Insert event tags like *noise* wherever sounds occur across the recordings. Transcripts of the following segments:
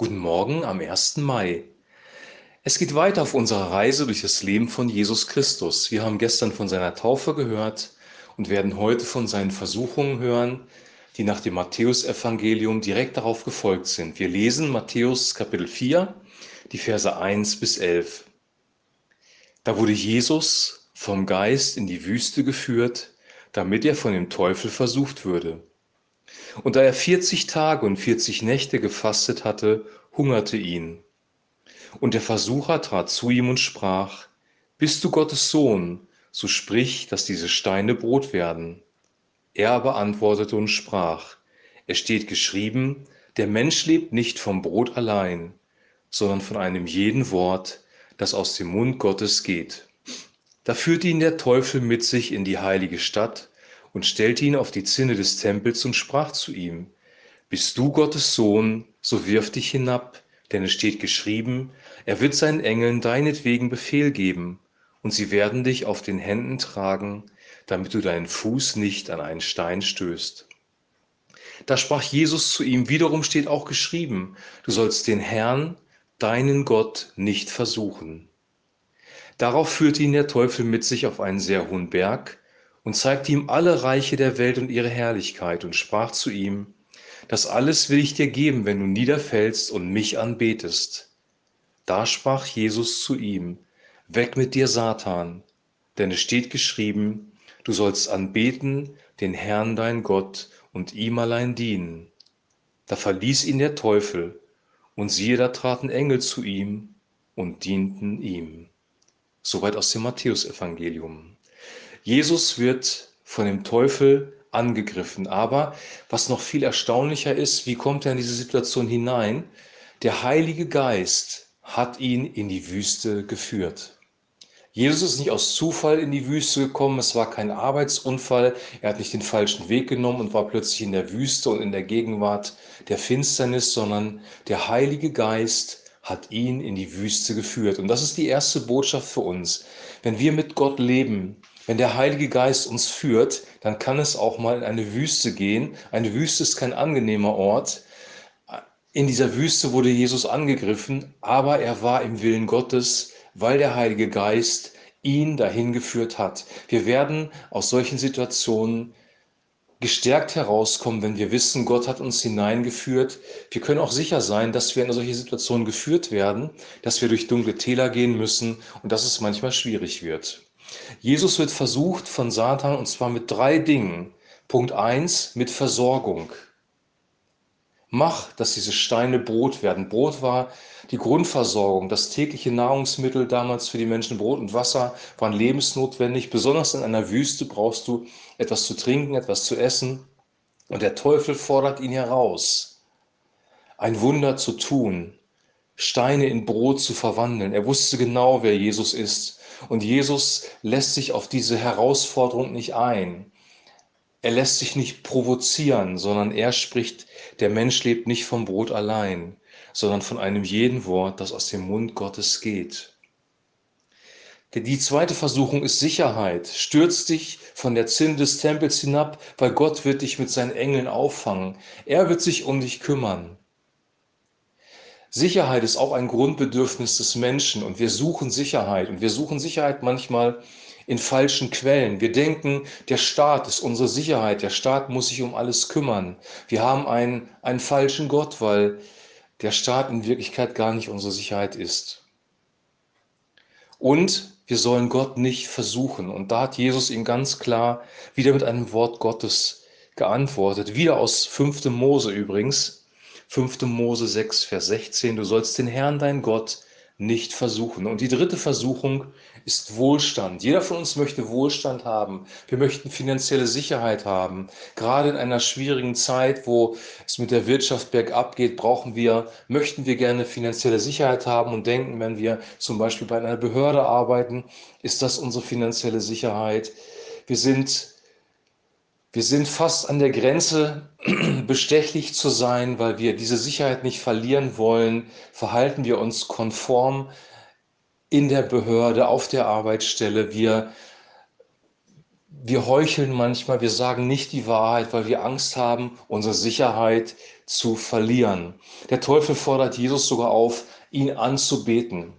Guten Morgen am 1. Mai. Es geht weiter auf unserer Reise durch das Leben von Jesus Christus. Wir haben gestern von seiner Taufe gehört und werden heute von seinen Versuchungen hören, die nach dem Matthäusevangelium direkt darauf gefolgt sind. Wir lesen Matthäus Kapitel 4, die Verse 1 bis 11. Da wurde Jesus vom Geist in die Wüste geführt, damit er von dem Teufel versucht würde. Und da er 40 Tage und 40 Nächte gefastet hatte, hungerte ihn. Und der Versucher trat zu ihm und sprach, Bist du Gottes Sohn, so sprich, dass diese Steine Brot werden. Er aber antwortete und sprach, Es steht geschrieben, der Mensch lebt nicht vom Brot allein, sondern von einem jeden Wort, das aus dem Mund Gottes geht. Da führte ihn der Teufel mit sich in die heilige Stadt und stellte ihn auf die Zinne des Tempels und sprach zu ihm, Bist du Gottes Sohn, so wirf dich hinab, denn es steht geschrieben, er wird seinen Engeln deinetwegen Befehl geben, und sie werden dich auf den Händen tragen, damit du deinen Fuß nicht an einen Stein stößt. Da sprach Jesus zu ihm, wiederum steht auch geschrieben, du sollst den Herrn, deinen Gott, nicht versuchen. Darauf führte ihn der Teufel mit sich auf einen sehr hohen Berg, und zeigte ihm alle Reiche der Welt und ihre Herrlichkeit und sprach zu ihm, das alles will ich dir geben, wenn du niederfällst und mich anbetest. Da sprach Jesus zu ihm, weg mit dir, Satan, denn es steht geschrieben, du sollst anbeten den Herrn dein Gott und ihm allein dienen. Da verließ ihn der Teufel, und siehe, da traten Engel zu ihm und dienten ihm. Soweit aus dem Matthäusevangelium. Jesus wird von dem Teufel angegriffen. Aber was noch viel erstaunlicher ist, wie kommt er in diese Situation hinein? Der Heilige Geist hat ihn in die Wüste geführt. Jesus ist nicht aus Zufall in die Wüste gekommen, es war kein Arbeitsunfall, er hat nicht den falschen Weg genommen und war plötzlich in der Wüste und in der Gegenwart der Finsternis, sondern der Heilige Geist hat ihn in die Wüste geführt. Und das ist die erste Botschaft für uns. Wenn wir mit Gott leben, wenn der Heilige Geist uns führt, dann kann es auch mal in eine Wüste gehen. Eine Wüste ist kein angenehmer Ort. In dieser Wüste wurde Jesus angegriffen, aber er war im Willen Gottes, weil der Heilige Geist ihn dahin geführt hat. Wir werden aus solchen Situationen gestärkt herauskommen, wenn wir wissen, Gott hat uns hineingeführt. Wir können auch sicher sein, dass wir in solche Situationen geführt werden, dass wir durch dunkle Täler gehen müssen und dass es manchmal schwierig wird. Jesus wird versucht von Satan und zwar mit drei Dingen. Punkt 1 mit Versorgung. Mach, dass diese Steine Brot werden. Brot war die Grundversorgung, das tägliche Nahrungsmittel damals für die Menschen. Brot und Wasser waren lebensnotwendig. Besonders in einer Wüste brauchst du etwas zu trinken, etwas zu essen. Und der Teufel fordert ihn heraus, ein Wunder zu tun, Steine in Brot zu verwandeln. Er wusste genau, wer Jesus ist. Und Jesus lässt sich auf diese Herausforderung nicht ein. Er lässt sich nicht provozieren, sondern er spricht, der Mensch lebt nicht vom Brot allein, sondern von einem jeden Wort, das aus dem Mund Gottes geht. Die zweite Versuchung ist Sicherheit. Stürz dich von der Zinne des Tempels hinab, weil Gott wird dich mit seinen Engeln auffangen. Er wird sich um dich kümmern. Sicherheit ist auch ein Grundbedürfnis des Menschen und wir suchen Sicherheit und wir suchen Sicherheit manchmal in falschen Quellen. Wir denken, der Staat ist unsere Sicherheit, der Staat muss sich um alles kümmern. Wir haben einen, einen falschen Gott, weil der Staat in Wirklichkeit gar nicht unsere Sicherheit ist. Und wir sollen Gott nicht versuchen. Und da hat Jesus ihm ganz klar wieder mit einem Wort Gottes geantwortet. Wieder aus 5. Mose übrigens. 5. Mose 6, Vers 16, du sollst den Herrn, dein Gott, nicht versuchen. Und die dritte Versuchung ist Wohlstand. Jeder von uns möchte Wohlstand haben. Wir möchten finanzielle Sicherheit haben. Gerade in einer schwierigen Zeit, wo es mit der Wirtschaft bergab geht, brauchen wir, möchten wir gerne finanzielle Sicherheit haben und denken, wenn wir zum Beispiel bei einer Behörde arbeiten, ist das unsere finanzielle Sicherheit. Wir sind wir sind fast an der Grenze, *clears throat* bestechlich zu sein, weil wir diese Sicherheit nicht verlieren wollen. Verhalten wir uns konform in der Behörde, auf der Arbeitsstelle. Wir, wir heucheln manchmal, wir sagen nicht die Wahrheit, weil wir Angst haben, unsere Sicherheit zu verlieren. Der Teufel fordert Jesus sogar auf, ihn anzubeten,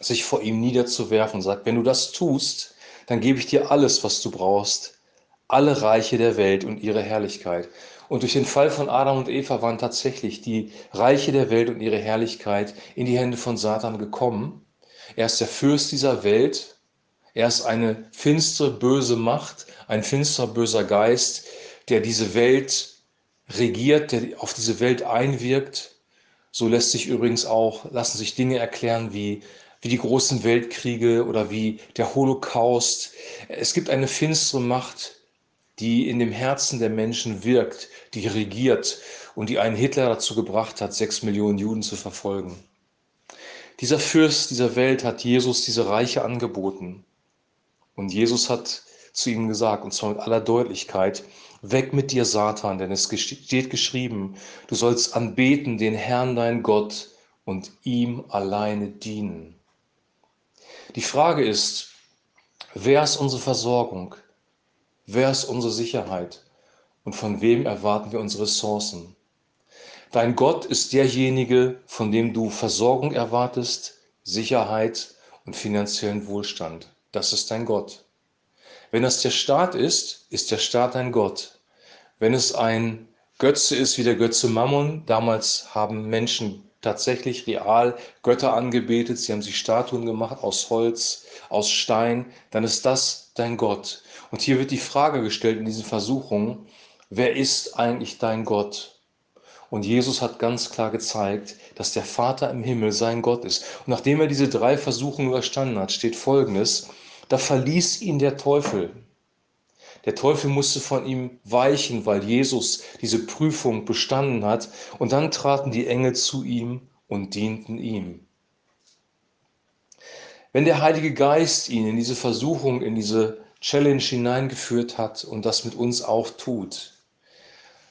sich vor ihm niederzuwerfen und sagt, wenn du das tust, dann gebe ich dir alles, was du brauchst, alle Reiche der Welt und ihre Herrlichkeit. Und durch den Fall von Adam und Eva waren tatsächlich die Reiche der Welt und ihre Herrlichkeit in die Hände von Satan gekommen. Er ist der Fürst dieser Welt. Er ist eine finstere, böse Macht, ein finsterer, böser Geist, der diese Welt regiert, der auf diese Welt einwirkt. So lässt sich übrigens auch, lassen sich Dinge erklären wie, wie die großen Weltkriege oder wie der Holocaust. Es gibt eine finstere Macht, die in dem Herzen der Menschen wirkt, die regiert und die einen Hitler dazu gebracht hat, sechs Millionen Juden zu verfolgen. Dieser Fürst dieser Welt hat Jesus diese Reiche angeboten. Und Jesus hat zu ihm gesagt, und zwar mit aller Deutlichkeit, weg mit dir, Satan, denn es steht geschrieben, du sollst anbeten den Herrn dein Gott und ihm alleine dienen. Die Frage ist, wer ist unsere Versorgung? Wer ist unsere Sicherheit? Und von wem erwarten wir unsere Ressourcen? Dein Gott ist derjenige, von dem du Versorgung erwartest, Sicherheit und finanziellen Wohlstand. Das ist dein Gott. Wenn das der Staat ist, ist der Staat dein Gott. Wenn es ein Götze ist wie der Götze Mammon, damals haben Menschen tatsächlich real Götter angebetet, sie haben sich Statuen gemacht aus Holz, aus Stein, dann ist das dein Gott. Und hier wird die Frage gestellt in diesen Versuchungen, wer ist eigentlich dein Gott? Und Jesus hat ganz klar gezeigt, dass der Vater im Himmel sein Gott ist. Und nachdem er diese drei Versuchungen überstanden hat, steht Folgendes, da verließ ihn der Teufel. Der Teufel musste von ihm weichen, weil Jesus diese Prüfung bestanden hat. Und dann traten die Engel zu ihm und dienten ihm. Wenn der Heilige Geist ihn in diese Versuchung, in diese Challenge hineingeführt hat und das mit uns auch tut,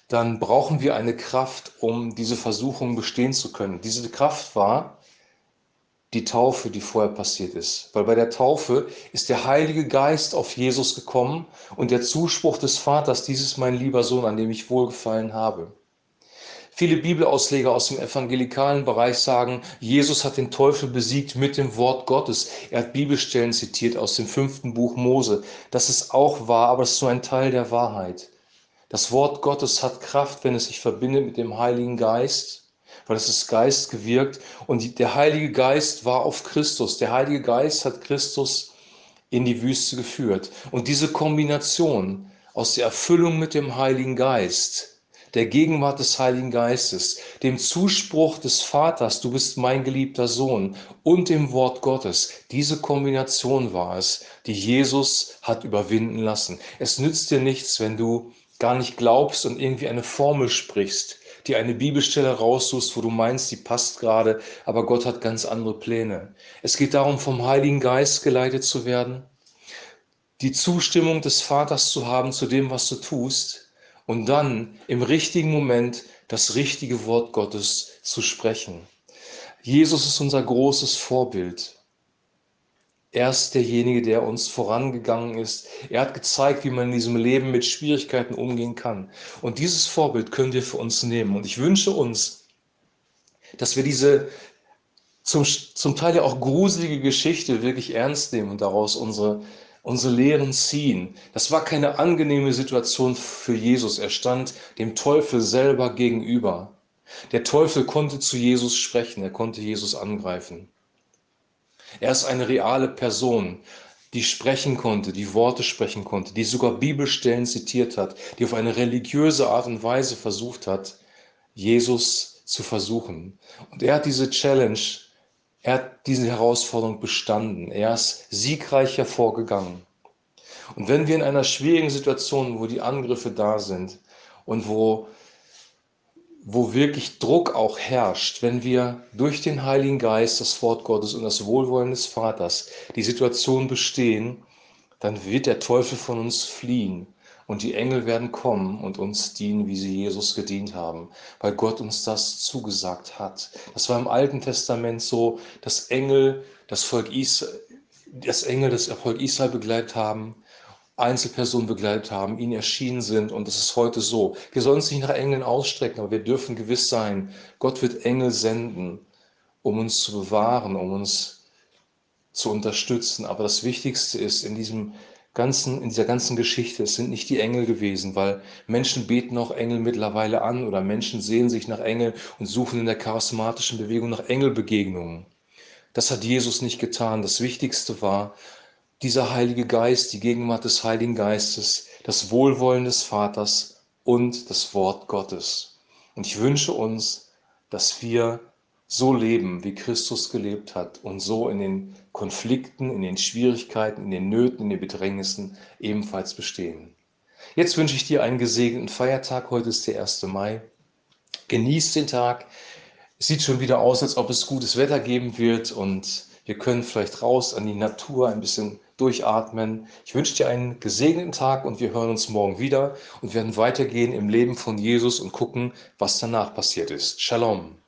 dann brauchen wir eine Kraft, um diese Versuchung bestehen zu können. Diese Kraft war die Taufe, die vorher passiert ist. Weil bei der Taufe ist der Heilige Geist auf Jesus gekommen und der Zuspruch des Vaters, dieses mein lieber Sohn, an dem ich wohlgefallen habe. Viele Bibelausleger aus dem evangelikalen Bereich sagen, Jesus hat den Teufel besiegt mit dem Wort Gottes. Er hat Bibelstellen zitiert aus dem fünften Buch Mose. Das ist auch wahr, aber es ist nur ein Teil der Wahrheit. Das Wort Gottes hat Kraft, wenn es sich verbindet mit dem Heiligen Geist, weil es ist Geist gewirkt und der Heilige Geist war auf Christus. Der Heilige Geist hat Christus in die Wüste geführt. Und diese Kombination aus der Erfüllung mit dem Heiligen Geist, der Gegenwart des Heiligen Geistes, dem Zuspruch des Vaters, du bist mein geliebter Sohn, und dem Wort Gottes. Diese Kombination war es, die Jesus hat überwinden lassen. Es nützt dir nichts, wenn du gar nicht glaubst und irgendwie eine Formel sprichst, die eine Bibelstelle raussuchst, wo du meinst, die passt gerade, aber Gott hat ganz andere Pläne. Es geht darum, vom Heiligen Geist geleitet zu werden, die Zustimmung des Vaters zu haben zu dem, was du tust und dann im richtigen Moment das richtige Wort Gottes zu sprechen. Jesus ist unser großes Vorbild. Er ist derjenige, der uns vorangegangen ist. Er hat gezeigt, wie man in diesem Leben mit Schwierigkeiten umgehen kann. Und dieses Vorbild können wir für uns nehmen. Und ich wünsche uns, dass wir diese zum, zum Teil ja auch gruselige Geschichte wirklich ernst nehmen und daraus unsere unsere Lehren ziehen. Das war keine angenehme Situation für Jesus. Er stand dem Teufel selber gegenüber. Der Teufel konnte zu Jesus sprechen, er konnte Jesus angreifen. Er ist eine reale Person, die sprechen konnte, die Worte sprechen konnte, die sogar Bibelstellen zitiert hat, die auf eine religiöse Art und Weise versucht hat, Jesus zu versuchen. Und er hat diese Challenge er hat diese Herausforderung bestanden. Er ist siegreich hervorgegangen. Und wenn wir in einer schwierigen Situation, wo die Angriffe da sind und wo, wo wirklich Druck auch herrscht, wenn wir durch den Heiligen Geist, das Wort Gottes und das Wohlwollen des Vaters die Situation bestehen, dann wird der Teufel von uns fliehen. Und die Engel werden kommen und uns dienen, wie sie Jesus gedient haben, weil Gott uns das zugesagt hat. Das war im Alten Testament so, dass Engel das Volk Israel, das Engel das Volk Israel begleitet haben, Einzelpersonen begleitet haben, ihnen erschienen sind und das ist heute so. Wir sollen uns nicht nach Engeln ausstrecken, aber wir dürfen gewiss sein, Gott wird Engel senden, um uns zu bewahren, um uns zu unterstützen. Aber das Wichtigste ist in diesem ganzen, in dieser ganzen Geschichte, es sind nicht die Engel gewesen, weil Menschen beten auch Engel mittlerweile an oder Menschen sehen sich nach Engel und suchen in der charismatischen Bewegung nach Engelbegegnungen. Das hat Jesus nicht getan. Das Wichtigste war dieser Heilige Geist, die Gegenwart des Heiligen Geistes, das Wohlwollen des Vaters und das Wort Gottes. Und ich wünsche uns, dass wir so leben, wie Christus gelebt hat und so in den Konflikten, in den Schwierigkeiten, in den Nöten, in den Bedrängnissen ebenfalls bestehen. Jetzt wünsche ich dir einen gesegneten Feiertag. Heute ist der 1. Mai. Genieß den Tag. Es sieht schon wieder aus, als ob es gutes Wetter geben wird und wir können vielleicht raus an die Natur ein bisschen durchatmen. Ich wünsche dir einen gesegneten Tag und wir hören uns morgen wieder und werden weitergehen im Leben von Jesus und gucken, was danach passiert ist. Shalom.